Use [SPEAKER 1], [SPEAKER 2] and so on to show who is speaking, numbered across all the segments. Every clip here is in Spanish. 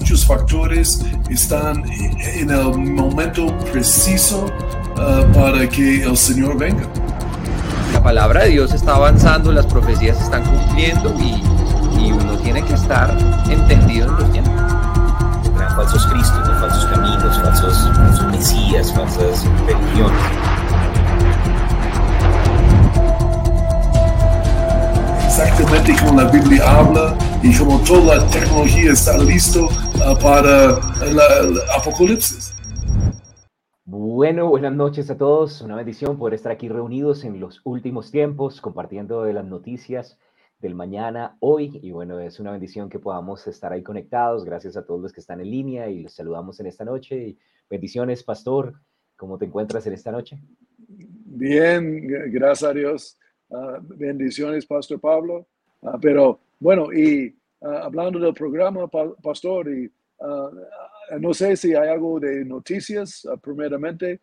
[SPEAKER 1] muchos factores están en el momento preciso uh, para que el Señor venga.
[SPEAKER 2] La palabra de Dios está avanzando, las profecías se están cumpliendo y, y uno tiene que estar entendido en los tiempos.
[SPEAKER 3] Falsos cristos, falsos caminos, falsos, falsos mesías, falsas religiones.
[SPEAKER 1] Exactamente como la Biblia habla y como toda la tecnología está listo uh, para el apocalipsis.
[SPEAKER 4] Bueno, buenas noches a todos. Una bendición poder estar aquí reunidos en los últimos tiempos, compartiendo de las noticias del mañana, hoy. Y bueno, es una bendición que podamos estar ahí conectados. Gracias a todos los que están en línea y los saludamos en esta noche. Y bendiciones, Pastor. ¿Cómo te encuentras en esta noche?
[SPEAKER 5] Bien, gracias a Dios. Ah, bendiciones, Pastor Pablo. Ah, pero bueno, y ah, hablando del programa, Pastor, y no sé si hay algo de noticias, primeramente.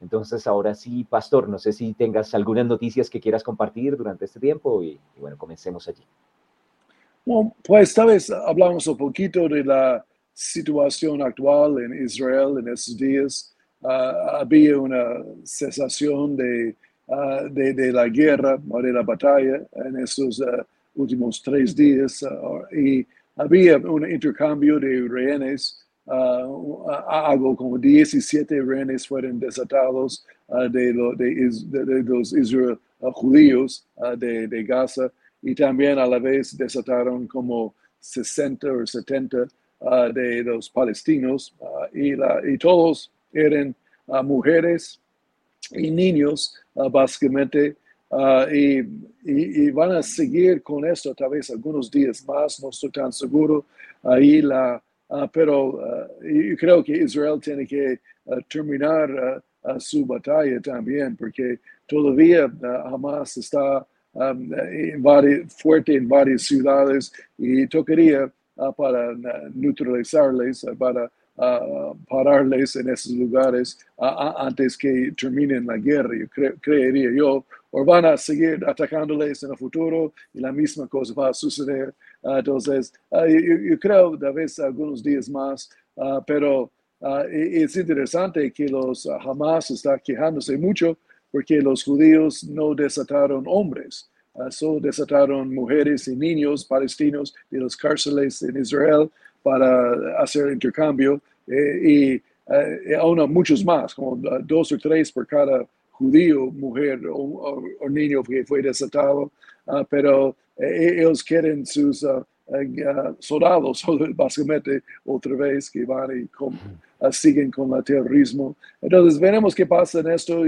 [SPEAKER 4] Entonces, ahora sí, Pastor, no sé si tengas algunas noticias que quieras compartir durante este tiempo y, bueno, comencemos allí.
[SPEAKER 5] Bueno, pues tal vez hablamos un poquito de la situación actual en Israel en estos días. había una cesación de Ah, de, la guerra o de la batalla en estos ah, últimos tres días ah, y había un intercambio de rehenes. algo como 17 rehenes fueron desatados de, de, los judíos de, Gaza y también a la vez desataron como 60 o 70 de los palestinos y todos eran mujeres y niños, ah, básicamente, ah, y, van a seguir con esto tal vez algunos días más, no estoy tan seguro. Ahí la, ah, pero yo creo que Israel tiene que terminar su batalla también, porque todavía Hamas está fuerte en varias ciudades y tocaría para neutralizarles, para pararles en esos lugares antes que terminen la guerra, yo creería yo, o van a seguir atacándoles en el futuro y la misma cosa va a suceder. entonces, yo, creo tal vez algunos días más, pero es interesante que los Hamas están quejándose mucho porque los judíos no desataron hombres. solo desataron mujeres y niños palestinos de los cárceles en Israel para hacer intercambio eh, y eh, aún muchos más, como dos o tres por cada judío, mujer o, niño que fue desatado, ah, pero eh, ellos quieren sus ah, soldados, básicamente, otra vez que van y ah, siguen con el terrorismo. Entonces, veremos qué pasa en esto.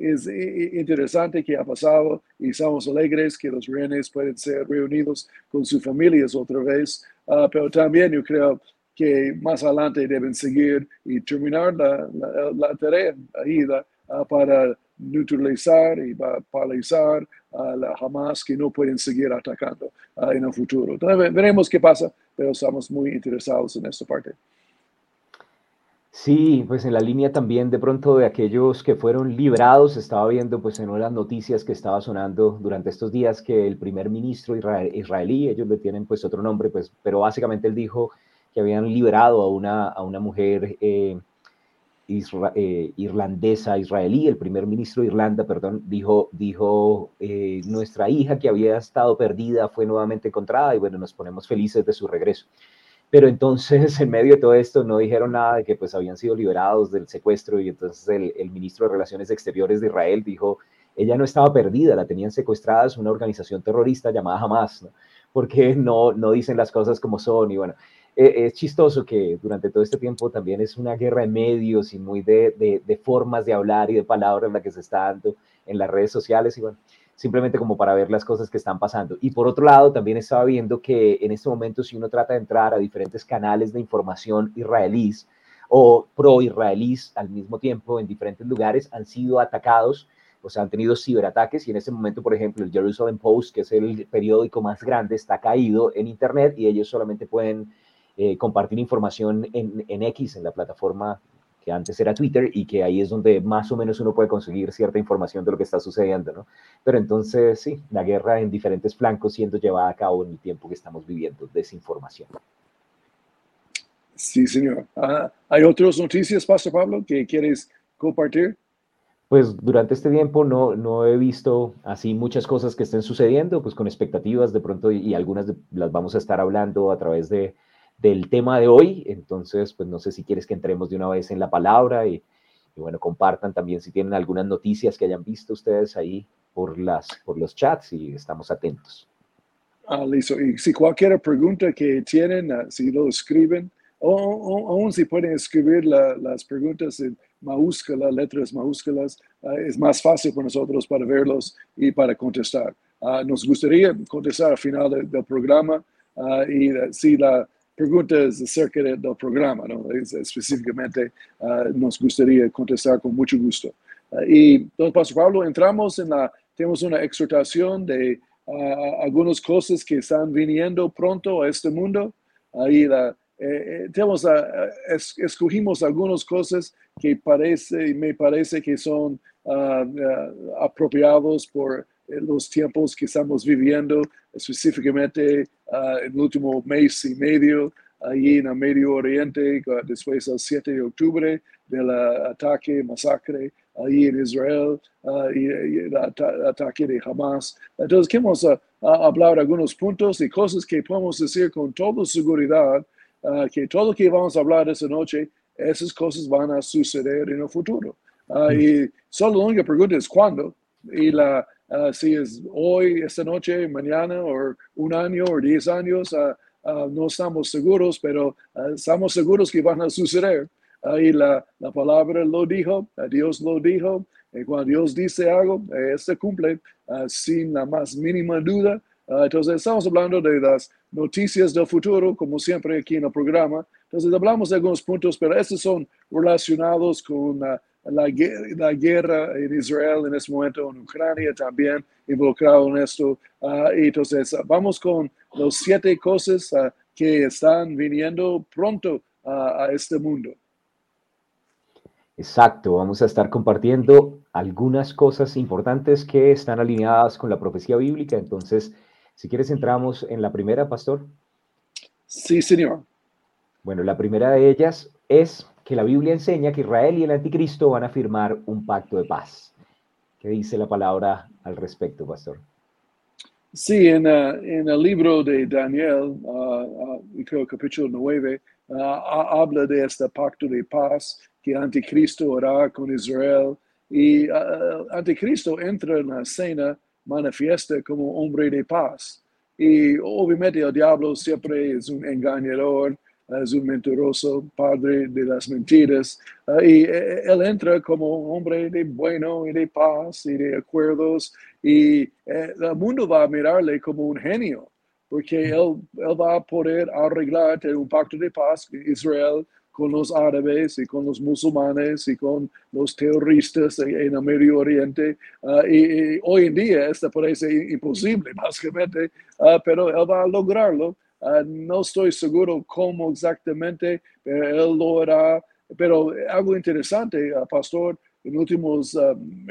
[SPEAKER 5] Es interesante que ha pasado y estamos alegres que los rehenes pueden ser reunidos con sus familias otra vez. pero también yo creo que más adelante deben seguir y terminar la, tarea ahí para neutralizar y paralizar a la Hamas que no pueden seguir atacando en el futuro. Veremos qué pasa, pero estamos muy interesados en esta parte.
[SPEAKER 4] Sí, pues en la línea también de pronto de aquellos que fueron liberados, estaba viendo pues en las noticias que estaba sonando durante estos días que el primer ministro israelí, ellos le tienen pues otro nombre, pues, pero básicamente él dijo que habían liberado a una, a una mujer eh, eh, irlandesa, israelí, el primer ministro de Irlanda, perdón, dijo, dijo eh, nuestra hija que había estado perdida fue nuevamente encontrada y bueno, nos ponemos felices de su regreso. Pero entonces, en medio de todo esto, no dijeron nada de que pues habían sido liberados del secuestro y entonces el, el ministro de Relaciones Exteriores de Israel dijo, ella no estaba perdida, la tenían secuestrada, es una organización terrorista llamada Hamas, ¿no? porque no, no dicen las cosas como son y bueno, e, es chistoso que durante todo este tiempo también es una guerra de medios y muy de, de, formas de hablar y de palabras la que se está dando en las redes sociales y bueno, simplemente como para ver las cosas que están pasando. Y por otro lado, también estaba viendo que en este momento si uno trata de entrar a diferentes canales de información israelíes o pro-israelíes al mismo tiempo en diferentes lugares, han sido atacados o sea, han tenido ciberataques y en este momento, por ejemplo, el Jerusalem Post, que es el periódico más grande, está caído en Internet y ellos solamente pueden eh, compartir información en, en, X, en la plataforma que antes era Twitter y que ahí es donde más o menos uno puede conseguir cierta información de lo que está sucediendo, ¿no? Pero entonces, sí, la guerra en diferentes flancos siendo llevada a cabo en el tiempo que estamos viviendo, desinformación.
[SPEAKER 5] Sí, señor. Ah, ¿Hay otras noticias, Pastor Pablo, que quieres compartir?
[SPEAKER 4] Pues durante este tiempo no, no he visto así muchas cosas que estén sucediendo, pues con expectativas de pronto y, algunas las vamos a estar hablando a través de, del tema de hoy. Entonces, pues no sé si quieres que entremos de una vez en la palabra y, bueno, compartan también si tienen algunas noticias que hayan visto ustedes ahí por, las, por los chats y estamos atentos.
[SPEAKER 5] Ah, listo. Y si cualquier pregunta que tienen, ah, si lo escriben, o, aún si pueden escribir las preguntas en mayúsculas, letras mayúsculas, ah, es más fácil para nosotros para verlos y para contestar. Ah, nos gustaría contestar al final del programa y si la pregunta es acerca del programa, ¿no? específicamente, nos gustaría contestar con mucho gusto. y entonces, Pastor Pablo, entramos en la, tenemos una exhortación de algunas cosas que están viniendo pronto a este mundo. Ahí la, eh, eh, tenemos, escogimos algunas cosas que parece, me parece que son uh, apropiados por eh, los tiempos que estamos viviendo, específicamente en el último mes y medio, allí en el Medio Oriente, después del 7 de octubre, del ataque, masacre allí en Israel y, el ataque de Hamas. Entonces, queremos hablar algunos puntos y cosas que podemos decir con toda seguridad Ah, que todo lo que vamos a hablar esta noche, esas cosas van a suceder en el futuro. Ah, mm. y solo la única pregunta es cuándo. Y la, ah, si es hoy, esta noche, mañana, o un año, o diez años, no estamos seguros, pero estamos seguros que van a suceder. Y la, la palabra lo dijo, Dios lo dijo, y cuando Dios dice algo, eh, se cumple sin la más mínima duda. entonces estamos hablando de las noticias del futuro, como siempre aquí en el programa. Entonces hablamos de algunos puntos, pero estos son relacionados con la, la, guerra en Israel en este momento, en Ucrania también involucrado en esto. Uh, entonces vamos con los siete cosas uh, que están viniendo pronto a este mundo.
[SPEAKER 4] Exacto, vamos a estar compartiendo algunas cosas importantes que están alineadas con la profecía bíblica. Entonces, si quieres, entramos en la primera, pastor.
[SPEAKER 5] Sí, señor.
[SPEAKER 4] Bueno, la primera de ellas es que la Biblia enseña que Israel y el anticristo van a firmar un pacto de paz. ¿Qué dice la palabra al respecto, pastor?
[SPEAKER 5] Sí, en, uh, el libro de Daniel, uh, uh, creo capítulo 9, habla de este pacto de paz que Anticristo hará con Israel. Y Anticristo entra en la escena manifiesta como hombre de paz. Y obviamente el diablo siempre es un engañador, es un mentiroso, padre de las mentiras. Ah, y eh, él entra como hombre de bueno y de paz y de acuerdos. Y eh, el mundo va a mirarle como un genio, porque él, él va a poder arreglar un pacto de paz con Israel con los árabes y con los musulmanes y con los terroristas en el Medio Oriente. Ah, y, hoy en día esto parece imposible, básicamente, uh, pero él va a lograrlo. Ah, no estoy seguro cómo exactamente, pero él lo hará. Pero algo interesante, pastor, en últimos,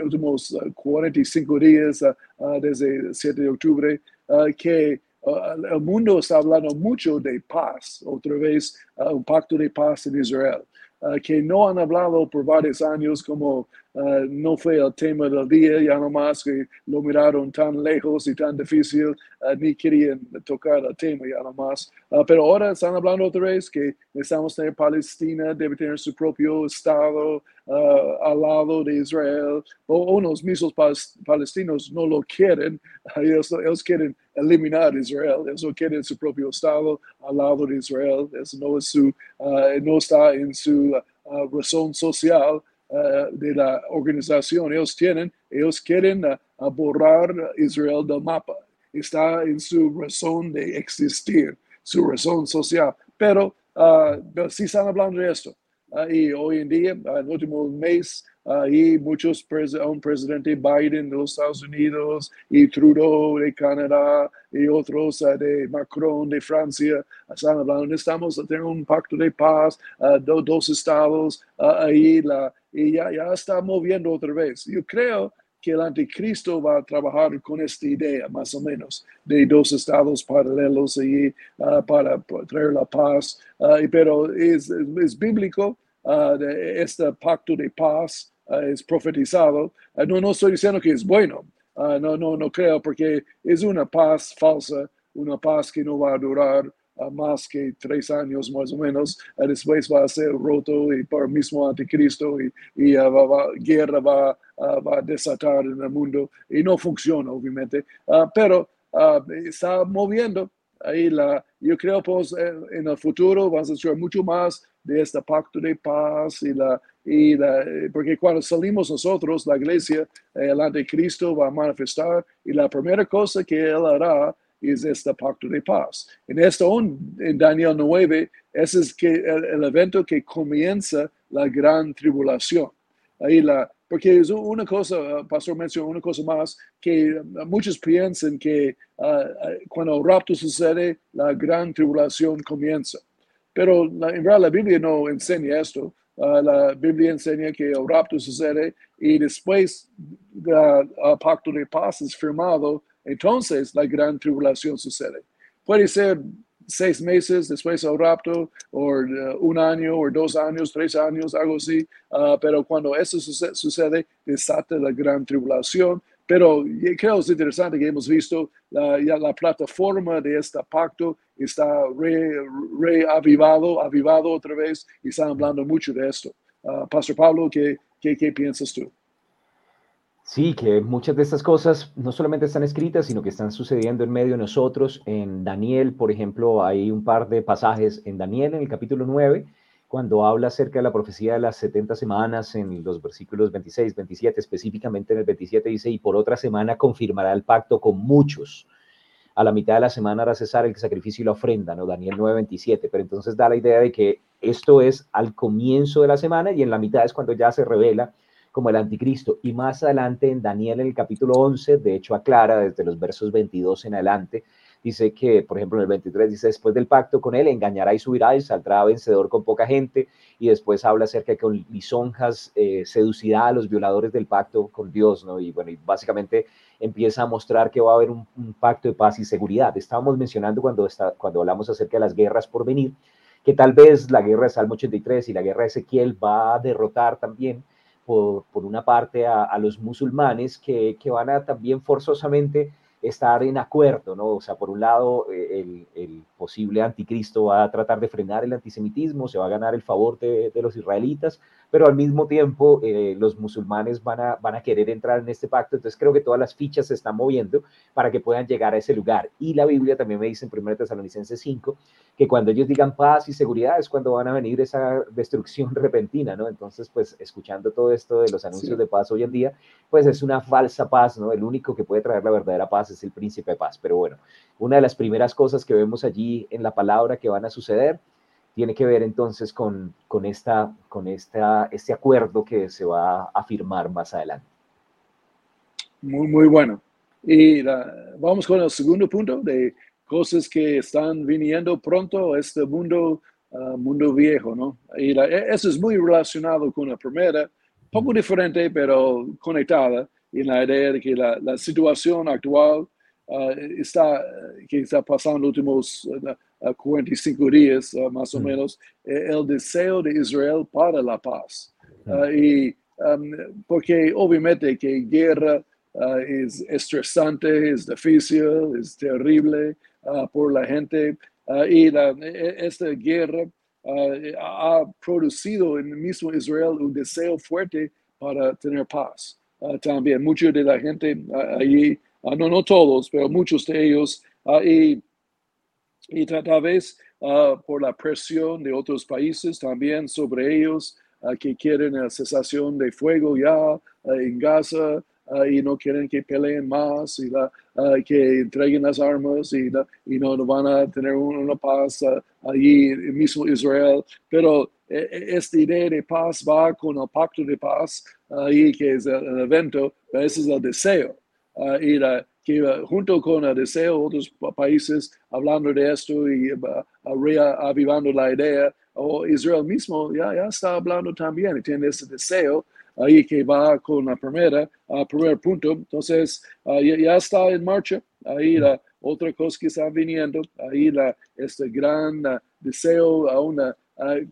[SPEAKER 5] últimos 45 días, desde el 7 de octubre, que Uh, el mundo está hablando mucho de paz, otra vez uh, un pacto de paz en Israel, uh, que no han hablado por varios años como no fue el tema del día, ya nomás que lo miraron tan lejos y tan difícil, ni querían tocar el tema ya nomás. pero ahora están hablando otra vez que necesitamos tener Palestina, debe tener su propio Estado al lado de Israel, o unos mismos palestinos no lo quieren, ellos quieren eliminar Israel. Eso quiere su propio Estado al lado de Israel. Eso no, es su, uh, no está en su uh, razón social uh, de la organización. Ellos tienen, ellos quieren borrar Israel del mapa. Está en su razón de existir, su razón social. Pero si están hablando de esto. Y hoy en día, en el último mes, y muchos, un presidente Biden de los Estados Unidos y Trudeau de Canadá y otros uh, de Macron de Francia están hablando, necesitamos tener un pacto de paz, dos estados ahí, la, y ya, ya está moviendo otra vez. Yo creo que el anticristo va a trabajar con esta idea, más o menos, de dos estados paralelos y para traer la paz. pero es, es bíblico, de este pacto de paz es profetizado. no, no estoy diciendo que es bueno, no, no, no creo, porque es una paz falsa, una paz que no va a durar más que tres años más o menos, después va a ser roto y por mismo anticristo y, y va, guerra va, va, a desatar en el mundo y no funciona obviamente, ah, pero ah, está moviendo. Ahí la, yo creo pues en el futuro vamos a ser mucho más de este pacto de paz y la, y la, porque cuando salimos nosotros, la iglesia, el anticristo va a manifestar y la primera cosa que él hará es este pacto de paz. En esto, en Daniel 9, ese es que el, evento que comienza la gran tribulación. Ahí la, porque es una cosa, Pastor mencionó una cosa más, que muchos piensan que ah, ah, cuando el rapto sucede, la gran tribulación comienza. Pero en realidad la Biblia no enseña esto. Ah, la Biblia enseña que el rapto sucede y después del pacto de paz es firmado entonces la gran tribulación sucede. Puede ser seis meses después del rapto, o uh, un año, o dos años, tres años, algo así, uh, pero cuando eso sucede, desata la gran tribulación. Pero creo que es interesante que hemos visto la, ya la plataforma de este pacto está reavivado, avivado otra vez, y están hablando mucho de esto. Uh, Pastor Pablo, ¿qué, qué, qué piensas tú?
[SPEAKER 4] Sí, que muchas de estas cosas no solamente están escritas, sino que están sucediendo en medio de nosotros. En Daniel, por ejemplo, hay un par de pasajes en Daniel, en el capítulo 9, cuando habla acerca de la profecía de las 70 semanas, en los versículos 26, 27, específicamente en el 27 dice, y por otra semana confirmará el pacto con muchos. A la mitad de la semana hará cesar el sacrificio y la ofrenda, ¿no? Daniel 9, 27. Pero entonces da la idea de que esto es al comienzo de la semana y en la mitad es cuando ya se revela como el anticristo. Y más adelante en Daniel, en el capítulo 11, de hecho aclara desde los versos 22 en adelante, dice que, por ejemplo, en el 23 dice, después del pacto con él, engañará y subirá y saldrá vencedor con poca gente. Y después habla acerca de que con lisonjas eh, seducirá a los violadores del pacto con Dios, ¿no? Y bueno, y básicamente empieza a mostrar que va a haber un, pacto de paz y seguridad. Estábamos mencionando cuando, está, cuando hablamos acerca de las guerras por venir, que tal vez la guerra de Salmo 83 y la guerra de Ezequiel va a derrotar también por, una parte a, los musulmanes que, van a también forzosamente estar en acuerdo, ¿no? O sea, por un lado, eh, el, posible anticristo va a tratar de frenar el antisemitismo, se va a ganar el favor de los israelitas, pero al mismo tiempo eh, los musulmanes van a, van a querer entrar en este pacto, entonces creo que todas las fichas se están moviendo para que puedan llegar a ese lugar. Y la Biblia también me dice en 1 Tesalonicenses 5 que cuando ellos digan paz y seguridad es cuando van a venir esa destrucción repentina, ¿no? Entonces, pues escuchando todo esto de los anuncios de paz hoy en día, pues es una falsa paz, ¿no? El único que puede traer la verdadera paz es el príncipe de paz. Pero bueno, una de las primeras cosas que vemos allí en la palabra que van a suceder tiene que ver entonces con, con, esta, con esta, este acuerdo que se va a firmar más adelante.
[SPEAKER 5] Muy, muy bueno. Y vamos con el segundo punto de cosas que están viniendo pronto a este mundo, uh, mundo viejo, ¿no? Y eso es muy relacionado con la primera, poco diferente, pero conectada en la idea de que la, situación actual uh, está, que está pasando los últimos 45 días, uh, más o mm. menos, eh, el deseo de Israel para la paz. Uh, y um, porque obviamente que guerra uh, es estresante, es difícil, es terrible por la gente. y la, e, esta guerra ha producido en el mismo Israel un deseo fuerte para tener paz. también mucha de la gente allí, no, no todos, pero muchos de ellos, y y tal vez ah, por la presión de otros países también sobre ellos ah, que quieren la cesación de fuego ya ah, en Gaza y no quieren que peleen más y la, que entreguen las armas y, y no, van a tener una paz allí mismo Israel. Pero e, e, esta idea de paz va con el pacto de paz ahí que es el, evento, ese es el deseo. y la, que junto con el deseo otros países hablando de esto y uh, reavivando la idea, o Israel mismo ya, ya está hablando también y tiene ese deseo ahí que va con la primera, primer punto. Entonces, ya, está en marcha. Ahí la otra cosa que está viniendo, ahí la, este gran deseo a una,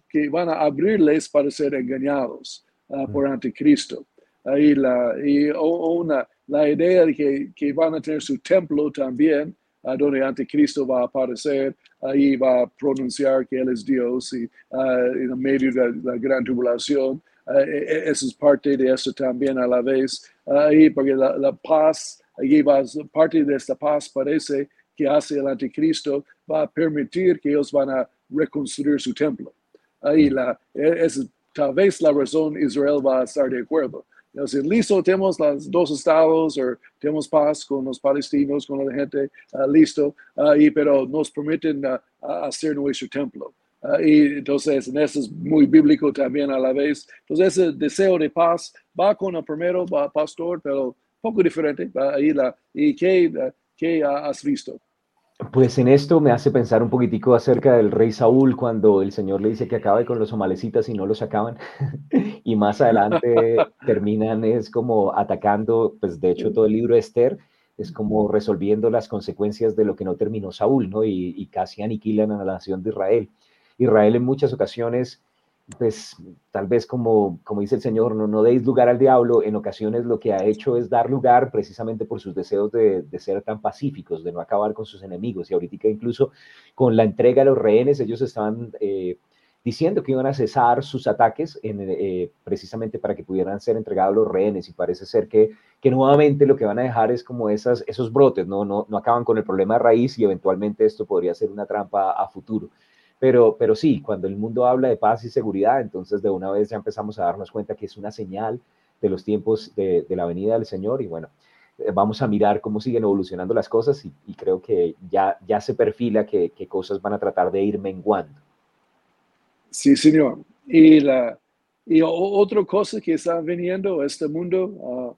[SPEAKER 5] que van a abrirles para ser engañados por anticristo. Ahí la, y una, la idea de que, que van a tener su templo también, donde Anticristo va a aparecer, ahí va a pronunciar que Él es Dios y en medio de la, gran tribulación. E, e, eso es parte de eso también a la vez, ahí porque la, paz, ahí va, parte de esta paz parece que hace el anticristo, va a permitir que ellos van a reconstruir su templo. Ahí la, e, es, tal vez la razón Israel va a estar de acuerdo listo, tenemos los dos estados, o tenemos paz con los palestinos, con la gente, ah, listo, uh, y, pero nos permiten uh, hacer nuestro templo. y entonces, eso es muy bíblico también a la vez. Entonces, ese deseo de paz va con el primero, va pastor, pero poco diferente. Ahí la, ¿Y qué, qué has visto?
[SPEAKER 4] Pues en esto me hace pensar un poquitico acerca del rey Saúl cuando el Señor le dice que acabe con los somalecitas y no los acaban. y más adelante terminan es como atacando, pues de hecho todo el libro de Esther es como resolviendo las consecuencias de lo que no terminó Saúl, ¿no? Y, y casi aniquilan a la nación de Israel. Israel en muchas ocasiones pues tal vez como, como dice el Señor, no, no deis lugar al diablo, en ocasiones lo que ha hecho es dar lugar precisamente por sus deseos de, de ser tan pacíficos, de no acabar con sus enemigos. Y ahorita incluso con la entrega de los rehenes, ellos estaban eh, diciendo que iban a cesar sus ataques eh, precisamente para que pudieran ser entregados los rehenes. Y parece ser que, que nuevamente lo que van a dejar es como esas, esos brotes, ¿no? No, no acaban con el problema raíz y eventualmente esto podría ser una trampa a futuro. Pero, pero sí, cuando el mundo habla de paz y seguridad, entonces de una vez ya empezamos a darnos cuenta que es una señal de los tiempos de, la venida del Señor y bueno, eh, vamos a mirar cómo siguen evolucionando las cosas y, creo que ya, ya se perfila que, cosas van a tratar de ir menguando.
[SPEAKER 5] Sí, señor. Y, la, y otra cosa que está viniendo a este mundo,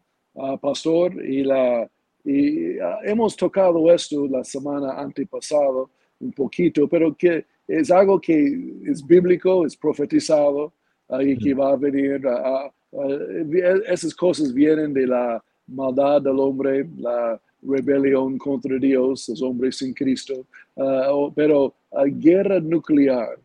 [SPEAKER 5] pastor, y, la, y ah, hemos tocado esto la semana antepasada un poquito, pero que es algo que es bíblico, es profetizado y que va a venir. esas cosas vienen de la maldad del hombre, la rebelión contra Dios, los hombres sin Cristo, ah, pero guerra nuclear.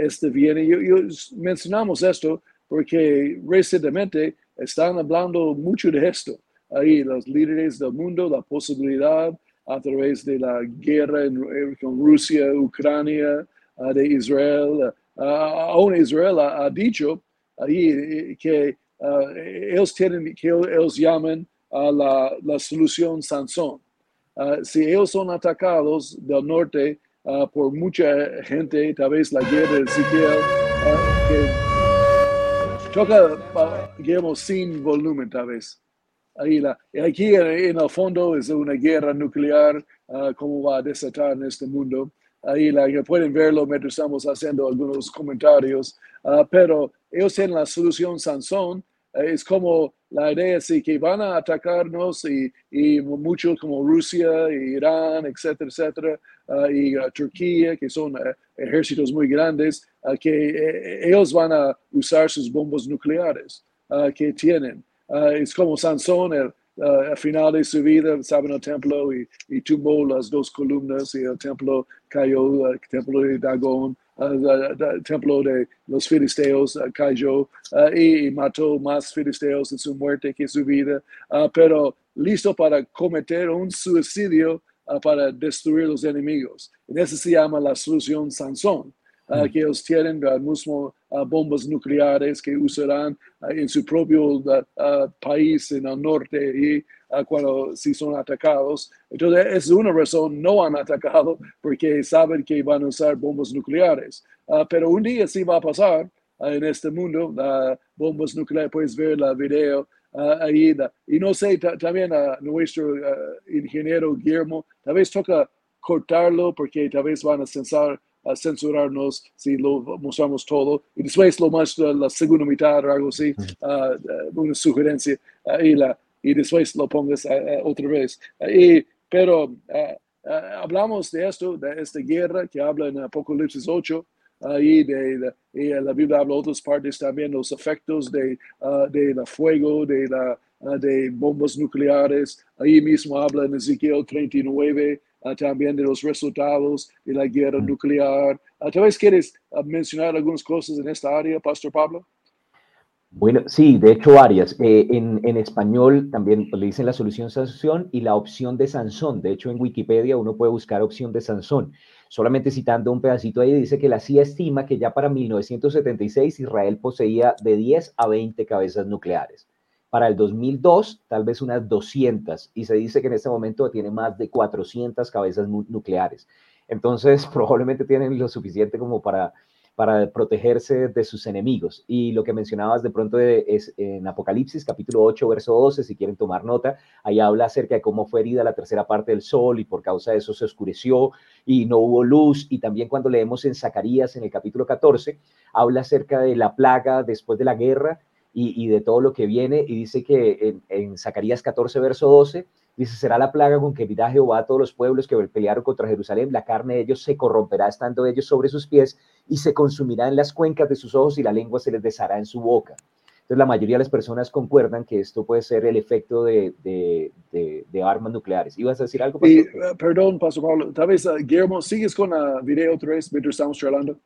[SPEAKER 5] este viene, yo, mencionamos esto porque recientemente están hablando mucho de esto. Ahí los líderes del mundo, la posibilidad a través de la guerra con Rusia, Ucrania, de Israel, aún Israel ha, dicho ahí que ellos tienen, que ellos llaman a la, la, solución Sansón. si ellos son atacados del norte por mucha gente, tal vez la guerra de Ezequiel, que toca, digamos, sin volumen tal vez. Ahí la, aquí en, el fondo es una guerra nuclear, como va a desatar en este mundo ahí la que pueden verlo mientras estamos haciendo algunos comentarios, ah, pero ellos tienen la solución Sansón, eh, es como la idea es que van a atacarnos y, y muchos como Rusia, Irán, etcétera, etcétera, ah, y ah, Turquía, que son eh, ejércitos muy grandes, que eh, ellos van a usar sus bombas nucleares que tienen. es como Sansón, el, uh, al final de su vida estaba en el templo y, y, tumbó las dos columnas y el templo cayó, el templo de Dagón, el templo de los filisteos cayó y, mató más filisteos en su muerte que en su vida, pero listo para cometer un suicidio para destruir los enemigos. En eso se llama la solución Sansón. Uh, que ellos tienen uh, mismo uh, bombas nucleares que usarán en su propio país en el norte y cuando si son atacados. Entonces es una razón no han atacado porque saben que van a usar bombas nucleares. pero un día sí va a pasar en este mundo, bombas nucleares, puedes ver la video ahí. y no sé, también a nuestro ingeniero Guillermo, tal vez toca cortarlo porque tal vez van a censar a censurarnos si lo mostramos todo. Y después lo más la segunda mitad o algo así, uh, una sugerencia, uh, y, la, y después lo pongas otra vez. y, pero hablamos de esto, de esta guerra que habla en Apocalipsis 8, ahí de, y la Biblia habla otras partes también, los efectos de, uh, de la fuego, de, la, uh, de bombas nucleares. Ahí mismo habla en Ezequiel 39 uh, también de los resultados de la guerra nuclear. ¿Tal vez quieres mencionar algunas cosas en esta área, Pastor Pablo?
[SPEAKER 4] Bueno, sí, de hecho varias. Eh, en, en, español también le dicen la solución Sansón y la opción de Sansón. De hecho, en Wikipedia uno puede buscar opción de Sansón. Solamente citando un pedacito ahí, dice que la CIA estima que ya para 1976 Israel poseía de 10 a 20 cabezas nucleares. Para el 2002, tal vez unas 200. Y se dice que en este momento tiene más de 400 cabezas nucleares. Entonces, probablemente tienen lo suficiente como para para protegerse de sus enemigos. Y lo que mencionabas de pronto es en Apocalipsis capítulo 8, verso 12, si quieren tomar nota, ahí habla acerca de cómo fue herida la tercera parte del sol y por causa de eso se oscureció y no hubo luz. Y también cuando leemos en Zacarías en el capítulo 14, habla acerca de la plaga después de la guerra y, de todo lo que viene. Y dice que en, en Zacarías 14, verso 12, Dice, será la plaga con que dirá Jehová a todos los pueblos que pelearon contra Jerusalén, la carne de ellos se corromperá estando ellos sobre sus pies y se consumirá en las cuencas de sus ojos y la lengua se les deshará en su boca. Entonces la mayoría de las personas concuerdan que esto puede ser el efecto de, de, armas nucleares. ¿Ibas a decir algo?
[SPEAKER 5] Y, uh, perdón, Pastor Pablo, tal vez, uh, Guillermo, ¿sigues con la video otra vez mientras estamos charlando?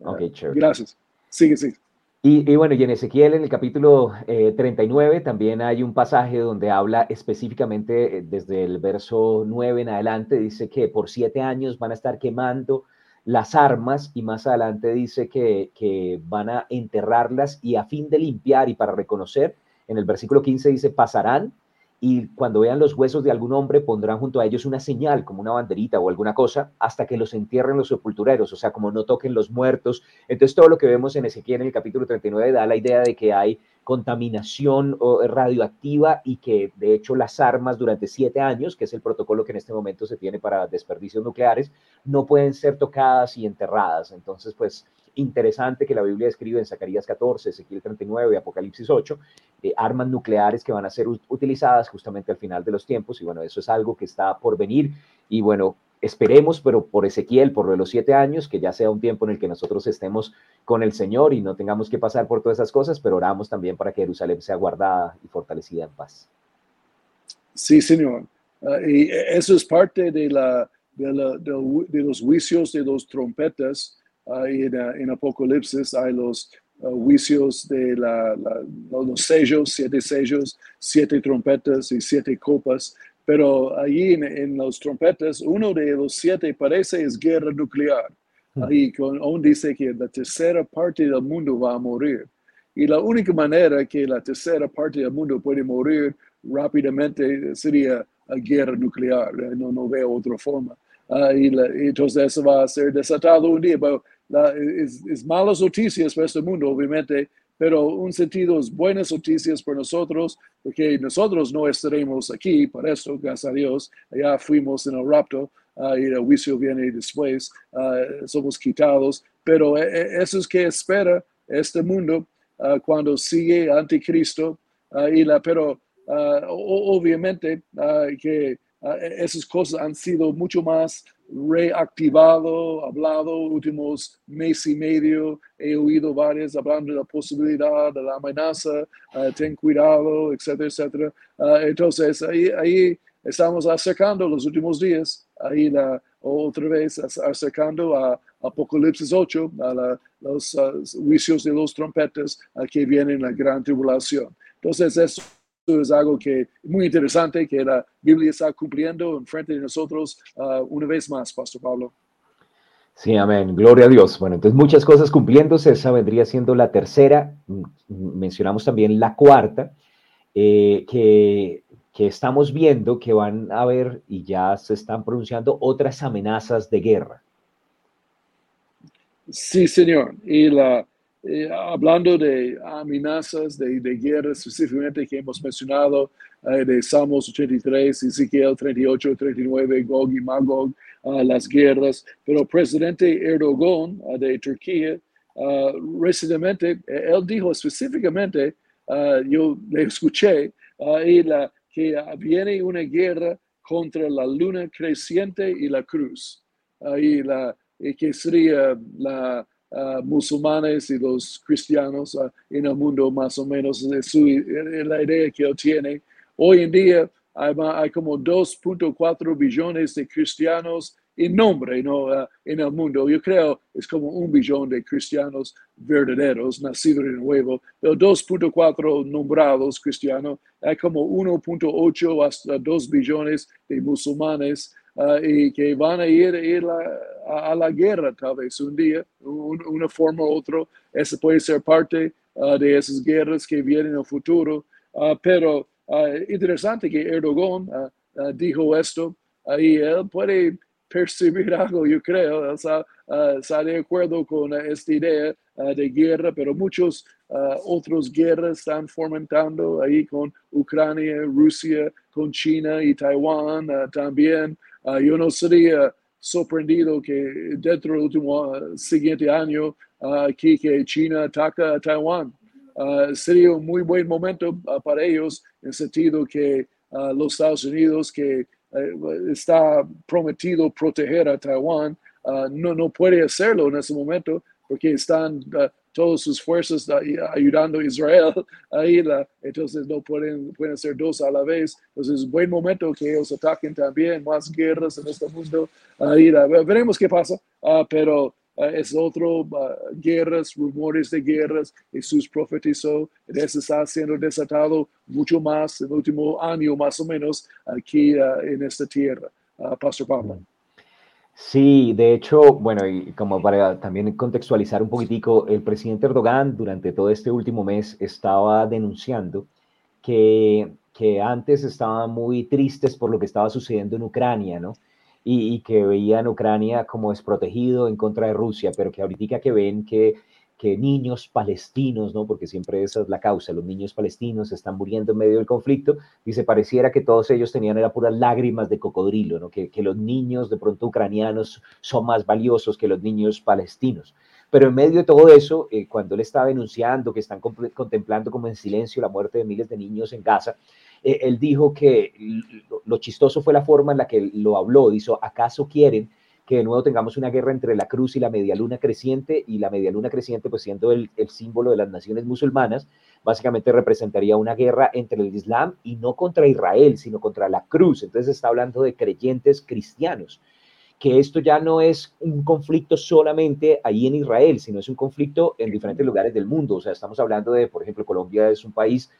[SPEAKER 4] Ok, uh,
[SPEAKER 5] Gracias. Sigue, sigue.
[SPEAKER 4] Y, bueno, y en Ezequiel, en el capítulo 39, eh, también hay un pasaje donde habla específicamente eh, desde el verso 9 en adelante, dice que por siete años van a estar quemando las armas y más adelante dice que, que van a enterrarlas y a fin de limpiar y para reconocer, en el versículo 15 dice, pasarán y cuando vean los huesos de algún hombre pondrán junto a ellos una señal, como una banderita o alguna cosa, hasta que los entierren los sepultureros, o sea, como no toquen los muertos. Entonces, todo lo que vemos en Ezequiel en el capítulo 39 da la idea de que hay contaminación radioactiva y que de hecho las armas durante siete años, que es el protocolo que en este momento se tiene para desperdicios nucleares, no pueden ser tocadas y enterradas. Entonces, pues interesante que la Biblia escribe en Zacarías 14, Ezequiel 39 y Apocalipsis 8, eh, armas nucleares que van a ser utilizadas justamente al final de los tiempos. Y bueno, eso es algo que está por venir. Y bueno, esperemos, pero por Ezequiel, por los siete años, que ya sea un tiempo en el que nosotros estemos con el Señor y no tengamos que pasar por todas esas cosas, pero oramos también para que Jerusalén sea guardada y fortalecida en paz.
[SPEAKER 5] Sí, Señor. Ah, y eso es parte de, la, de, los juicios de los trompetas. Ahí en, Apocalipsis hay los ah, juicios de los sellos, siete sellos, siete trompetas y siete copas. Pero ahí en, los trompetas, uno de los siete parece es guerra nuclear. Hmm. Ahí aún dice que la tercera parte del mundo va a morir. Y la única manera que la tercera parte del mundo puede morir rápidamente sería la guerra nuclear. Eh, no, no veo otra forma. Uh, y, entonces eso va a ser desatado un día. Pero es, es, malas noticias para este mundo, obviamente, pero un sentido es buenas noticias para nosotros, porque nosotros no estaremos aquí, por eso, gracias a Dios, ya fuimos en el rapto uh, y el juicio viene después, uh, somos quitados, pero eh, eh, eso es que espera este mundo uh, cuando sigue anticristo, y la, pero obviamente que esas cosas han sido mucho más reactivado, hablado últimos mes y medio, he oído varios hablando de la posibilidad, de la amenaza, uh, ten cuidado, etcétera, etcétera. Uh, entonces, ahí, ahí estamos acercando los últimos días, ahí la, otra vez acercando a Apocalipsis 8, a los uh, juicios de los trompetas que vienen la gran tribulación. Entonces, eso es algo que muy interesante que la Biblia está cumpliendo en frente de nosotros uh, una vez más, Pastor Pablo.
[SPEAKER 4] Sí, amén. Gloria a Dios. Bueno, entonces muchas cosas cumpliéndose. Esa vendría siendo la tercera. Mencionamos también la cuarta, eh, que, que estamos viendo que van a haber y ya se están pronunciando otras amenazas de guerra.
[SPEAKER 5] Sí, señor. Y la, eh, hablando de amenazas de, de, guerra específicamente que hemos mencionado, eh, de Salmos 83, Ezequiel 38, 39, Gog y Magog, uh, las guerras, pero el presidente Erdogan uh, de Turquía, uh, recientemente, él dijo específicamente, yo le escuché, y la, que viene una guerra contra la luna creciente y la cruz, y la, y que sería la musulmanes y los cristianos en el mundo más o menos de su, la idea que él tiene. Hoy en día hay, hay como 2.4 billones de cristianos en nombre ¿no? en el mundo. Yo creo es como un billón de cristianos verdaderos, nacidos de nuevo, pero 2.4 nombrados cristianos, hay como 1.8 hasta 2 billones de musulmanes uh, y que van a ir, ir a, a, la guerra tal vez un día, un, una forma u otra. Esa puede ser parte uh, de esas guerras que vienen en el futuro. Uh, pero interesante que Erdogan dijo esto y él puede percibir algo, yo creo, está, está de acuerdo con esta idea de guerra, pero muchos otros guerras están fomentando ahí con Ucrania, Rusia, con China y Taiwán también. Ah, yo no sería sorprendido que dentro del último ah, siguiente año aquí que China ataca a Taiwán. Ah, sería un muy buen momento para ellos en sentido que los Estados Unidos que eh, está prometido proteger a Taiwán no, no puede hacerlo en ese momento porque están todas sus fuerzas ayudando a Israel entonces no pueden, pueden ser dos a la vez. Entonces es buen momento que ellos ataquen también más guerras en este mundo. Ahí, veremos qué pasa, ah, pero ah, es otro, ah, guerras, rumores de guerras, Jesús profetizó, eso está siendo desatado mucho más en el último año más o menos aquí en esta tierra. Pastor Pablo.
[SPEAKER 4] Sí, de hecho, bueno, y como para también contextualizar un poquitico, el presidente Erdogan durante todo este último mes estaba denunciando que, que antes estaban muy tristes por lo que estaba sucediendo en Ucrania, ¿no? Y, y que veían Ucrania como desprotegido en contra de Rusia, pero que ahorita que ven que que niños palestinos, ¿no? Porque siempre esa es la causa, los niños palestinos están muriendo en medio del conflicto, dice, pareciera que todos ellos tenían era puras lágrimas de cocodrilo, ¿no? Que, que los niños de pronto ucranianos son más valiosos que los niños palestinos. Pero en medio de todo eso, eh, cuando él estaba denunciando que están contemplando como en silencio la muerte de miles de niños en Gaza, eh, él dijo que lo, lo, chistoso fue la forma en la que lo habló. Dijo, ¿acaso quieren que de nuevo tengamos una guerra entre la cruz y la media luna creciente, y la media luna creciente, pues siendo el, el, símbolo de las naciones musulmanas, básicamente representaría una guerra entre el Islam y no contra Israel, sino contra la cruz. Entonces está hablando de creyentes cristianos, que esto ya no es un conflicto solamente ahí en Israel, sino es un conflicto en diferentes lugares del mundo. O sea, estamos hablando de, por ejemplo, Colombia es un país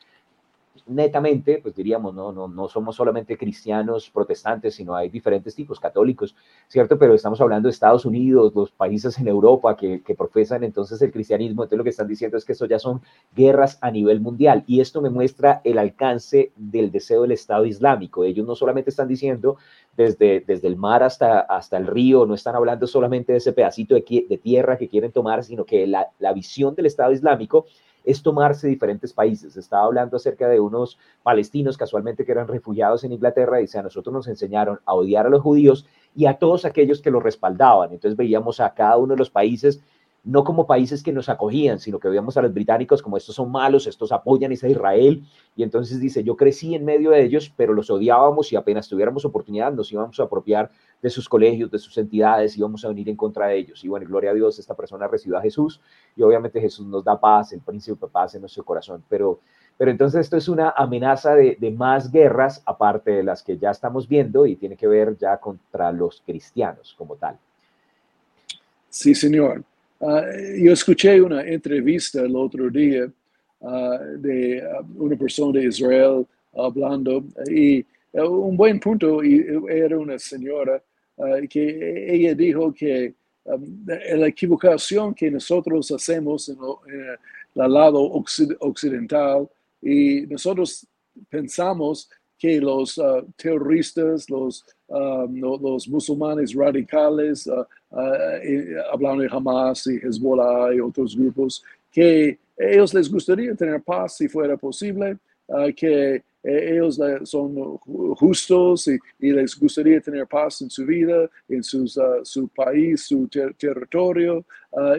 [SPEAKER 4] netamente, pues diríamos, no, no, no somos solamente cristianos protestantes, sino hay diferentes tipos, católicos, ¿cierto? Pero estamos hablando de Estados Unidos, los países en Europa que, que profesan entonces el cristianismo, entonces lo que están diciendo es que eso ya son guerras a nivel mundial y esto me muestra el alcance del deseo del Estado Islámico. Ellos no solamente están diciendo desde, desde el mar hasta, hasta el río, no están hablando solamente de ese pedacito de, de tierra que quieren tomar, sino que la, la visión del Estado Islámico es tomarse diferentes países. Estaba hablando acerca de unos palestinos casualmente que eran refugiados en Inglaterra y dice, a nosotros nos enseñaron a odiar a los judíos y a todos aquellos que los respaldaban. Entonces veíamos a cada uno de los países no como países que nos acogían, sino que veíamos a los británicos como estos son malos, estos apoyan a Israel, y entonces dice, yo crecí en medio de ellos, pero los odiábamos y apenas tuviéramos oportunidad nos íbamos a apropiar de sus colegios, de sus entidades, íbamos a venir en contra de ellos. Y bueno, gloria a Dios, esta persona recibió a Jesús, y obviamente Jesús nos da paz, el príncipe paz en nuestro corazón, pero... Pero entonces esto es una amenaza de, de más guerras, aparte de las que ya estamos viendo, y tiene que ver ya contra los cristianos como tal.
[SPEAKER 5] Sí, señor. Uh, yo escuché una entrevista el otro día uh, de uh, una persona de Israel hablando y un buen punto era una señora que ella dijo que um, la equivocación que nosotros hacemos en, el lado occidental y nosotros pensamos que los uh, terroristas, los, um, los musulmanes radicales, uh, uh, hablando de Hamas y Hezbollah y otros grupos, que ellos les gustaría tener paz si fuera posible, que eh, ellos son justos y, y, les gustaría tener paz en su vida, en sus, su país, su ter territorio,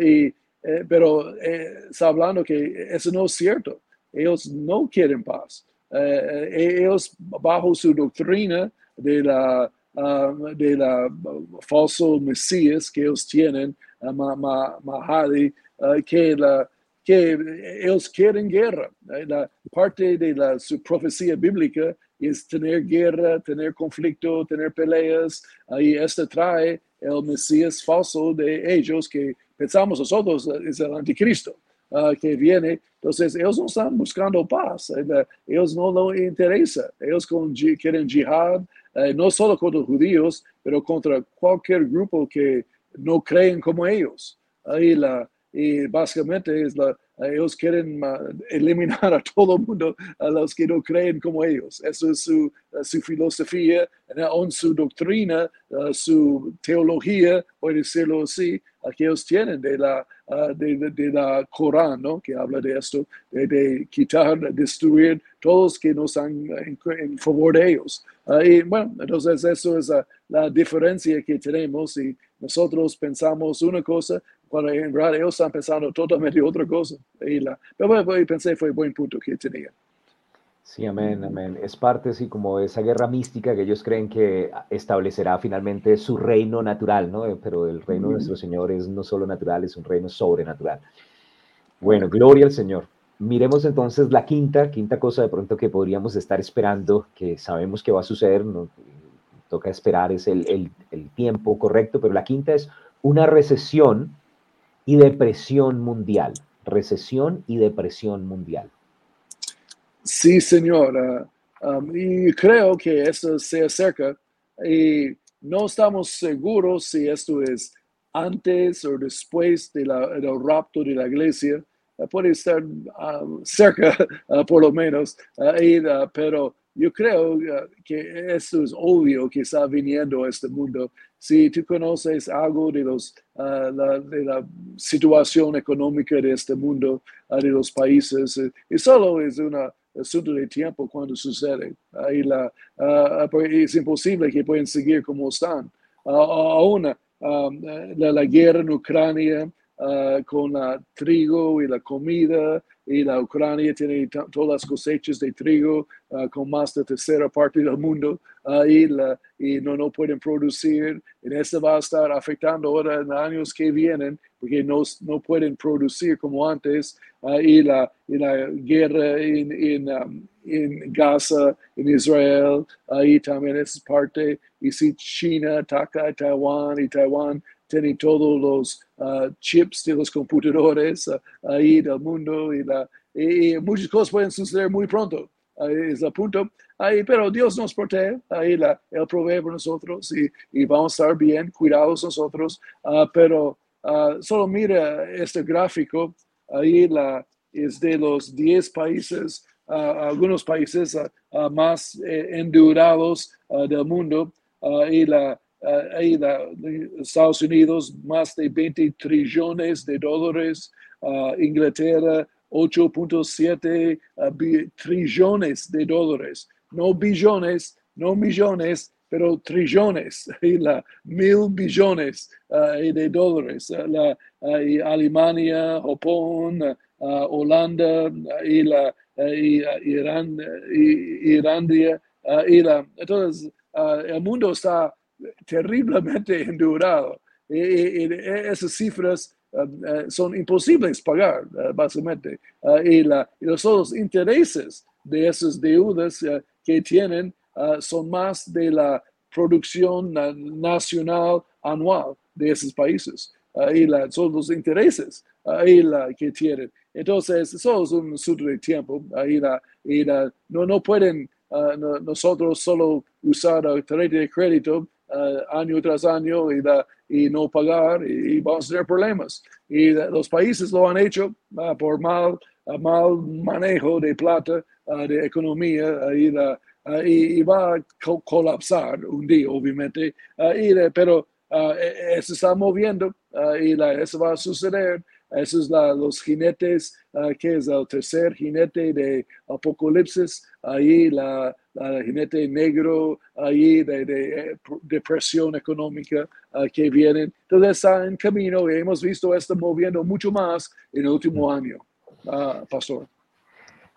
[SPEAKER 5] y, eh, pero eh, está hablando que eso no es cierto. Ellos no quieren paz. Eh, eh, ellos bajo su doctrina de la, uh, de la falso Mesías que ellos tienen, Mahadi, que, la, que ellos quieren guerra. La parte de la, su profecía bíblica es tener guerra, tener conflicto, tener peleas, y esto trae el Mesías falso de ellos que pensamos nosotros es el anticristo. Uh, que viene. Entonces, ellos no están buscando paz, uh, ellos no lo interesa, ellos con, quieren jihad, uh, no solo contra los judíos, pero contra cualquier grupo que no creen como ellos. Ahí la, y básicamente es la, ellos quieren eliminar a todo el mundo, a los que no creen como ellos. Eso es su, su filosofía, su doctrina, su teología, por decirlo así, que ellos tienen de la, de, de, la Corán, ¿no? que habla de esto, de, quitar, destruir todos que no están en, favor de ellos. y bueno, entonces eso es la, la diferencia que tenemos y nosotros pensamos una cosa, cuando en realidad ellos están pensando totalmente otra cosa. Y la, pero bueno, pensé fue un buen punto que tenía.
[SPEAKER 4] Sí, amén, amén. Es parte, sí, como de esa guerra mística que ellos creen que establecerá finalmente su reino natural, ¿no? Pero el reino de nuestro Señor es no solo natural, es un reino sobrenatural. Bueno, gloria al Señor. Miremos entonces la quinta, quinta cosa de pronto que podríamos estar esperando, que sabemos que va a suceder, no, toca esperar, es el, el, el tiempo correcto, pero la quinta es una recesión y depresión mundial. Recesión y depresión mundial.
[SPEAKER 5] Sí, señora. Um, y creo que esto se acerca y no estamos seguros si esto es antes o después de del rapto de la iglesia. Uh, puede estar cerca, por lo menos, uh, pero yo creo que esto es obvio que está viniendo a este mundo si tú conoces algo de, los, ah, la, de la situación económica de este mundo, uh, de los países, uh, y solo es un asunto de tiempo cuando sucede. Ahí la, es imposible que puedan seguir como están. aún la, la, guerra en Ucrania, con el trigo y la comida, y la Ucrania tiene todas las cosechas de trigo uh, con más de tercera parte del mundo uh, y, la, y, no, no pueden producir. Y eso va a estar afectando ahora en años que vienen porque no, no pueden producir como antes. Uh, y, la, y la guerra en, en, um, en Gaza, en Israel, ahí también es parte. Y si China ataca a Taiwán y Taiwán tiene todos los uh, chips de los computadores uh, ahí del mundo y, la, y, muchas cosas pueden suceder muy pronto. Es el punto. Ahí, pero Dios nos protege, ahí la, Él provee por nosotros y, y vamos a estar bien, cuidados nosotros. Uh, pero solo mira este gráfico, ahí la, es de los 10 países, algunos países más eh, endurados del mundo. y la, ahí la, Estados Unidos más de 20 trillones de dólares, uh, Inglaterra 8.7 uh, trillones de dólares, no billones, no millones, pero trillones, y la, mil billones de dólares, la, Alemania, Japón, Holanda, y la, y, Irán, y, Irandia, y la, entonces el mundo está terriblemente endurado. Y, esas cifras um, uh, son imposibles pagar, uh, básicamente. Uh, y, la, los otros intereses de esas deudas que tienen son más de la producción nacional anual de esos países. y la, son los intereses ahí la, que tienen. Entonces, eso es un asunto de tiempo. Ahí la, y la, no, no pueden nosotros solo usar el tarjeta de crédito uh, año tras año y, da, y no pagar y, vamos a tener problemas. Y los países lo han hecho uh, por mal, uh, mal manejo de plata, de economía y, y, va a colapsar un día, obviamente. y pero e, eso está moviendo y eso va a suceder. Esos es la, los jinetes, que es el tercer jinete de Apocalipsis. Ahí la, la jinete negro ahí de, de, depresión económica uh, que vienen. Entonces está en camino y hemos visto esto moviendo mucho más en el último año, uh, Pastor.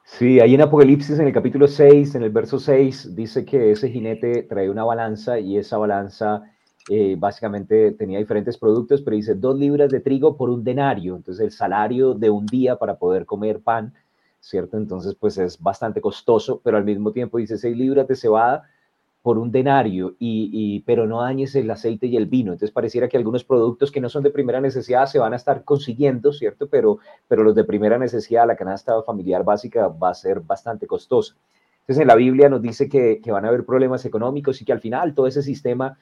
[SPEAKER 4] Sí, ahí en Apocalipsis, en el capítulo 6, en el verso 6, dice que ese jinete trae una balanza y esa balanza eh, básicamente tenía diferentes productos, pero dice dos libras de trigo por un denario, entonces el salario de un día para poder comer pan, ¿cierto? Entonces pues es bastante costoso, pero al mismo tiempo dice seis libras de cebada por un denario, y, pero no dañes el aceite y el vino. Entonces pareciera que algunos productos que no son de primera necesidad se van a estar consiguiendo, ¿cierto? Pero, pero los de primera necesidad, la canasta familiar básica va a ser bastante costosa. Entonces en la Biblia nos dice que, que van a haber problemas económicos y que al final todo ese sistema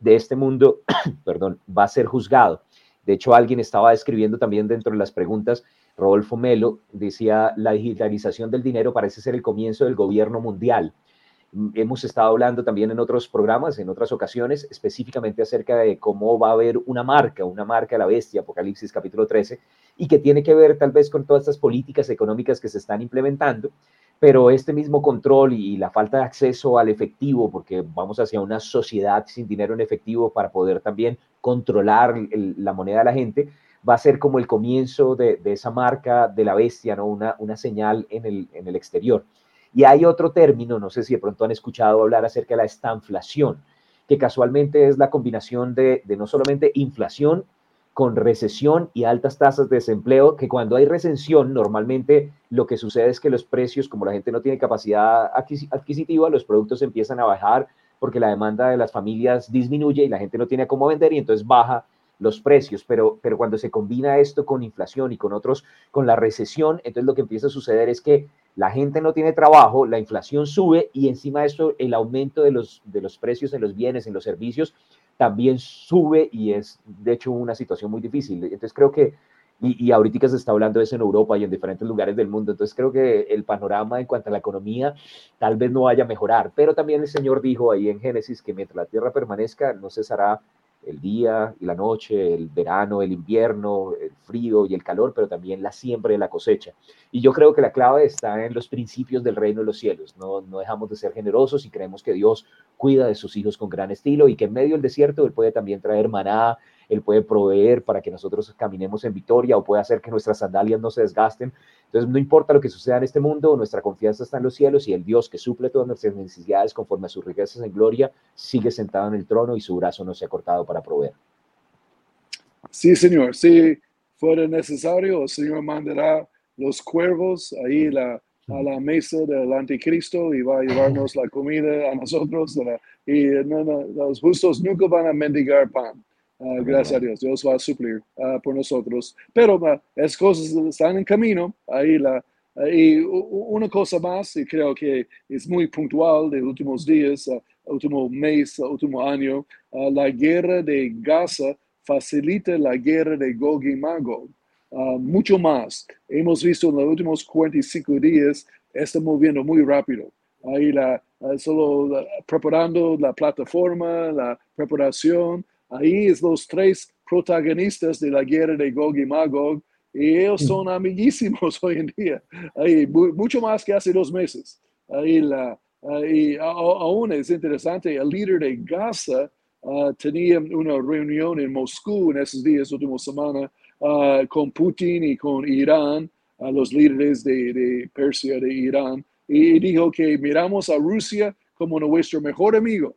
[SPEAKER 4] de este mundo, perdón, va a ser juzgado. De hecho, alguien estaba escribiendo también dentro de las preguntas, Rodolfo Melo decía, la digitalización del dinero parece ser el comienzo del gobierno mundial. Hemos estado hablando también en otros programas, en otras ocasiones, específicamente acerca de cómo va a haber una marca, una marca de la bestia, Apocalipsis capítulo 13, y que tiene que ver tal vez con todas estas políticas económicas que se están implementando pero este mismo control y la falta de acceso al efectivo, porque vamos hacia una sociedad sin dinero en efectivo para poder también controlar la moneda de la gente, va a ser como el comienzo de, esa marca de la bestia, ¿no? una, una señal en el, en el exterior. Y hay otro término, no sé si de pronto han escuchado hablar acerca de la estanflación, que casualmente es la combinación de, de no solamente inflación, con recesión y altas tasas de desempleo, que cuando hay recesión normalmente lo que sucede es que los precios, como la gente no tiene capacidad adquisitiva, los productos empiezan a bajar porque la demanda de las familias disminuye y la gente no tiene cómo vender y entonces baja los precios, pero, pero cuando se combina esto con inflación y con otros, con la recesión, entonces lo que empieza a suceder es que la gente no tiene trabajo, la inflación sube y encima de eso el aumento de los, de los precios en los bienes, en los servicios, también sube y es de hecho una situación muy difícil. Entonces creo que, y, y ahorita se está hablando de eso en Europa y en diferentes lugares del mundo, entonces creo que el panorama en cuanto a la economía tal vez no vaya a mejorar, pero también el Señor dijo ahí en Génesis que mientras la tierra permanezca no cesará el día y la noche, el verano, el invierno, el frío y el calor, pero también la siembra y la cosecha. Y yo creo que la clave está en los principios del reino de los cielos. No, no dejamos de ser generosos y creemos que Dios cuida de sus hijos con gran estilo y que en medio del desierto Él puede también traer maná, Él puede proveer para que nosotros caminemos en victoria o puede hacer que nuestras sandalias no se desgasten. Entonces, no importa lo que suceda en este mundo, nuestra confianza está en los cielos y el Dios que suple todas nuestras necesidades conforme a sus riquezas en gloria sigue sentado en el trono y su brazo no se ha cortado para proveer.
[SPEAKER 5] Sí, Señor. Si fuera necesario, el Señor mandará los cuervos ahí la, a la mesa del anticristo y va a llevarnos la comida a nosotros. y no, no, los justos nunca van a mendigar pan. Ah, gracias a Dios, Dios va a suplir ah, por nosotros. Pero uh, las cosas están en camino. Ahí y una cosa más, y creo que es muy puntual de últimos días, último mes, último año, la guerra de Gaza facilita la guerra de Gog y Magog. mucho más. Hemos visto en los últimos 45 días, está moviendo muy rápido. Ahí solo preparando la plataforma, la preparación, Ahí es los tres protagonistas de la guerra de Gog y Magog y ellos son amiguísimos hoy en día, ahí, mucho más que hace dos meses. Ahí la, aún es interesante, el líder de Gaza ah, tenía una reunión en Moscú en esos días, última semana, uh, con Putin y con Irán, a los líderes de, de, Persia, de Irán, y dijo que miramos a Rusia como nuestro mejor amigo.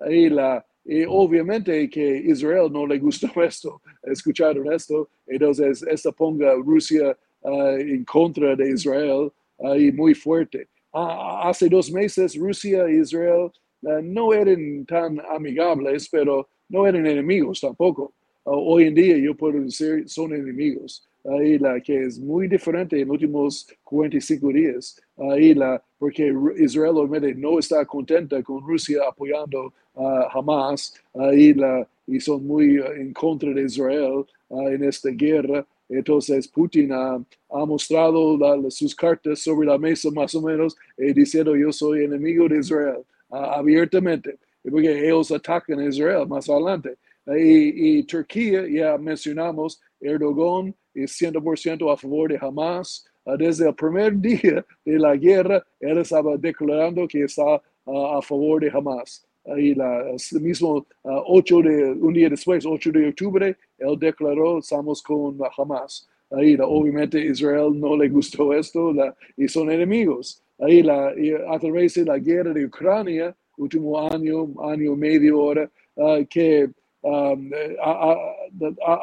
[SPEAKER 5] Ahí la, y obviamente que Israel no le gustó esto, escucharon esto, entonces esto ponga Rusia ah, en contra de Israel ahí muy fuerte. Ah, hace dos meses Rusia e Israel ah, no eran tan amigables, pero no eran enemigos tampoco. hoy en día yo puedo decir son enemigos ahí la que es muy diferente en los últimos 45 días, ahí la, porque Israel obviamente no está contenta con Rusia apoyando a Hamas, ahí la, y son muy en contra de Israel en esta guerra. Entonces Putin ha, ha mostrado sus cartas sobre la mesa más o menos eh, diciendo yo soy enemigo de Israel abiertamente, porque ellos atacan a Israel más adelante. Y, y Turquía, ya mencionamos, Erdogan es 100% a favor de Hamas. Ah, desde el primer día de la guerra, él estaba declarando que está ah, a favor de Hamas. Y la, el mismo 8 ah, de, un día después, 8 de octubre, él declaró, estamos con Hamas. Ahí, obviamente, Israel no le gustó esto y son enemigos. Ahí, la, a través de la guerra de Ucrania, último año, año y medio ahora, que um, a,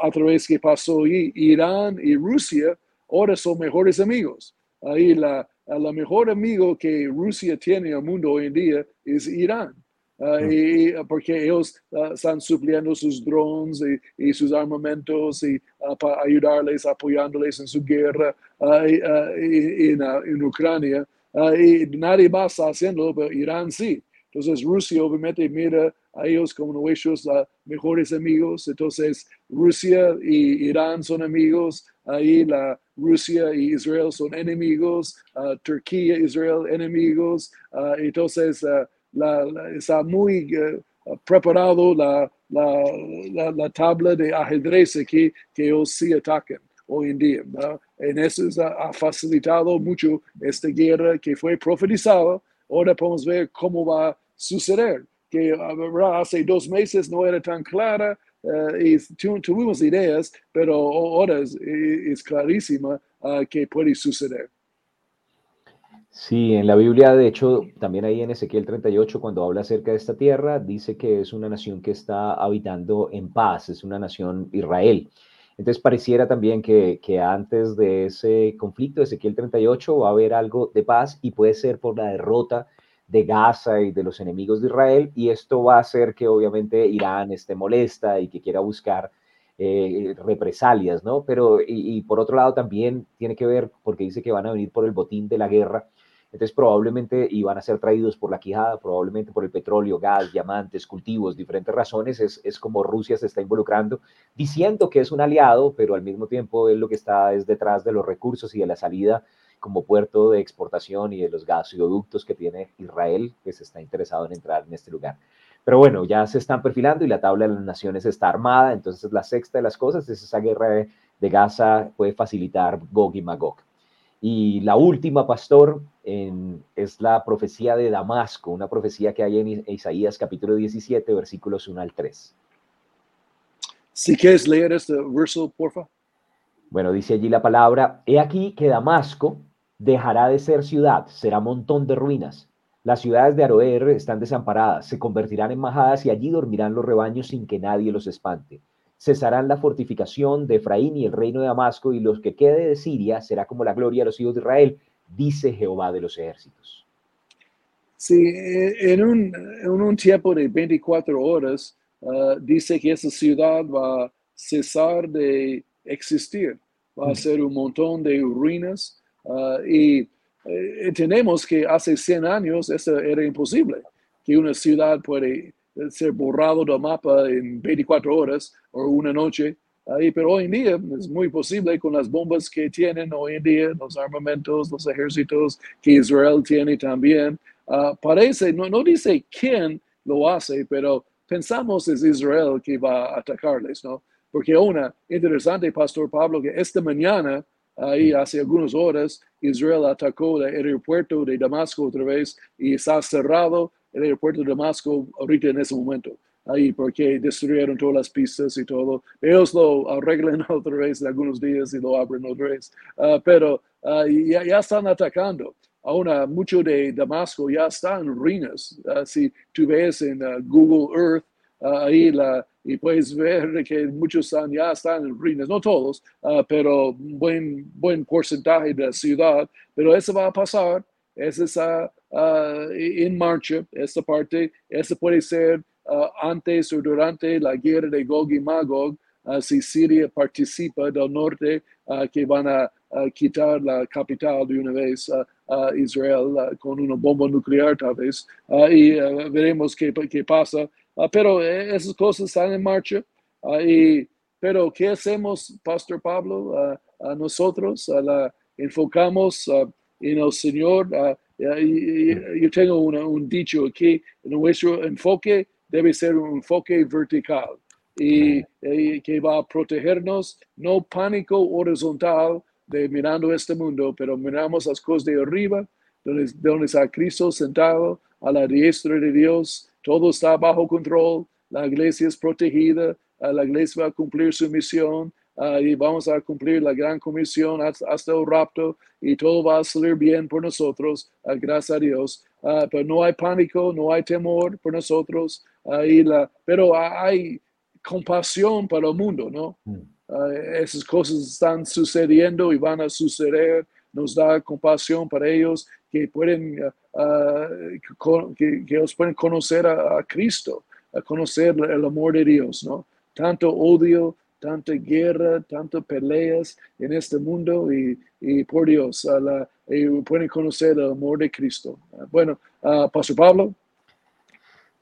[SPEAKER 5] a, través que pasó Irán y Rusia ahora son mejores amigos. Ahí la, la mejor amigo que Rusia tiene en el mundo hoy en día es Irán. Ah, y, porque ellos ah, están supliendo sus drones y, sus armamentos y uh, para ayudarles, apoyándoles en su guerra en, en, Ucrania. y nadie más está haciendo, pero Irán sí. Entonces Rusia obviamente mira a ellos como nuestros mejores amigos. Entonces Rusia y Irán son amigos. Ahí la Rusia y Israel son enemigos. Turquía, Israel enemigos. entonces la, está muy preparado la, la, la, tabla de ajedrez aquí que ellos sí atacan hoy en día. En eso ha facilitado mucho esta guerra que fue profetizada. Ahora podemos ver cómo va a suceder. Que hace dos meses no era tan clara eh, y tuvimos ideas, pero ahora es, es clarísima uh, que puede suceder.
[SPEAKER 4] Sí, en la Biblia, de hecho, también ahí en Ezequiel 38, cuando habla acerca de esta tierra, dice que es una nación que está habitando en paz, es una nación Israel. Entonces pareciera también que, que antes de ese conflicto Ezequiel 38 va a haber algo de paz y puede ser por la derrota de Gaza y de los enemigos de Israel y esto va a hacer que obviamente Irán esté molesta y que quiera buscar eh, represalias, ¿no? Pero y, y, por otro lado también tiene que ver porque dice que van a venir por el botín de la guerra entonces probablemente iban a ser traídos por la quijada, probablemente por el petróleo, gas, diamantes, cultivos, diferentes razones. Es, es como Rusia se está involucrando, diciendo que es un aliado, pero al mismo tiempo es lo que está es detrás de los recursos y de la salida como puerto de exportación y de los gasoductos que tiene Israel, que se está interesado en entrar en este lugar. Pero bueno, ya se están perfilando y la tabla de las naciones está armada, entonces la sexta de las cosas es esa guerra de Gaza puede facilitar Gog y Magog. Y la última, pastor, es la profecía de Damasco, una profecía que hay en Isaías capítulo 17, versículos 1 al 3.
[SPEAKER 5] Si quieres leer este verso, porfa.
[SPEAKER 4] Bueno, dice allí la palabra, he aquí que Damasco dejará de ser ciudad, será montón de ruinas. Las ciudades de Aroer están desamparadas, se convertirán en majadas y allí dormirán los rebaños sin que nadie los espante cesarán la fortificación de Efraín y el reino de Damasco, y los que quede de Siria será como la gloria de los hijos de Israel, dice Jehová de los ejércitos.
[SPEAKER 5] Sí, en un, en un tiempo de 24 horas, uh, dice que esa ciudad va a cesar de existir, va a ser un montón de ruinas, uh, y eh, tenemos que hace 100 años eso era imposible, que una ciudad puede ser borrado del mapa en 24 horas o una noche. Ahí, pero hoy en día es muy posible con las bombas que tienen hoy en día, los armamentos, los ejércitos que Israel tiene también. Uh, parece, no, no dice quién lo hace, pero pensamos es Israel que va a atacarles, ¿no? Porque una, interesante, Pastor Pablo, que esta mañana, ahí hace algunas horas, Israel atacó el aeropuerto de Damasco otra vez y está cerrado el aeropuerto de Damasco ahorita en ese momento, ahí porque destruyeron todas las pistas y todo. Ellos lo arreglan otra vez en algunos días y lo abren otra vez, uh, pero uh, ya, ya, están atacando. Ahora, mucho de Damasco ya está en ruinas. Uh, si tú ves en Google Earth, ahí la, y puedes ver que muchos están, ya están en ruinas, no todos, pero buen, buen porcentaje de la ciudad, pero eso va a pasar, está uh, en marcha, esta parte, esta puede ser uh, antes o durante la guerra de Gog y Magog, uh, si Siria participa del norte, que van a quitar la capital de una vez a Israel con una bomba nuclear tal vez, y veremos qué, qué pasa. pero eh, esas cosas están en marcha. y, pero, ¿qué hacemos, Pastor Pablo? a nosotros la, enfocamos en el Señor yo tengo un dicho aquí, nuestro enfoque debe ser un enfoque vertical y, que va a protegernos, no pánico horizontal de mirando este mundo, pero miramos las cosas de arriba, donde, donde está Cristo sentado a la diestra de Dios, todo está bajo control, la iglesia es protegida, la iglesia va a cumplir su misión, Ah, y vamos a cumplir la gran comisión hasta, el rapto y todo va a salir bien por nosotros, uh, gracias a Dios. Uh, pero no hay pánico, no hay temor por nosotros. ahí la, pero hay compasión para el mundo, ¿no?
[SPEAKER 4] Mm.
[SPEAKER 5] Esas cosas están sucediendo y van a suceder. Nos da compasión para ellos que pueden, con- que, que ellos pueden conocer a, a Cristo, a conocer el amor de Dios, ¿no? Tanto odio, tanta guerra, tantas peleas en este mundo y, por Dios, a y pueden conocer el amor de Cristo. Ah, Bueno, ah, Pastor Pablo.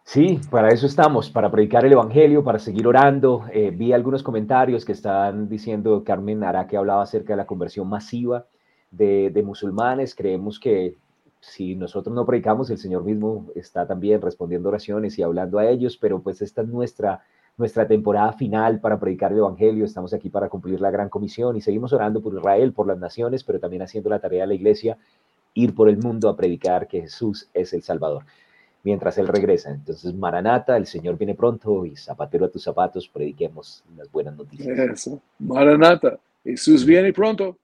[SPEAKER 4] Sí, para eso estamos, para predicar el Evangelio, para seguir orando. Eh, vi algunos comentarios que están diciendo, Carmen Ara, que hablaba acerca de la conversión masiva de, de musulmanes. Creemos que si nosotros no predicamos, el Señor mismo está también respondiendo oraciones y hablando a ellos, pero pues esta es nuestra, nuestra temporada final para predicar el Evangelio. Estamos aquí para cumplir la gran comisión y seguimos orando por Israel, por las naciones, pero también haciendo la tarea de la iglesia, ir por el mundo a predicar que Jesús es el Salvador mientras Él regresa. Entonces, Maranata, el Señor viene pronto y zapatero a tus zapatos, prediquemos las buenas noticias.
[SPEAKER 5] Eso. Maranata. Jesús viene pronto.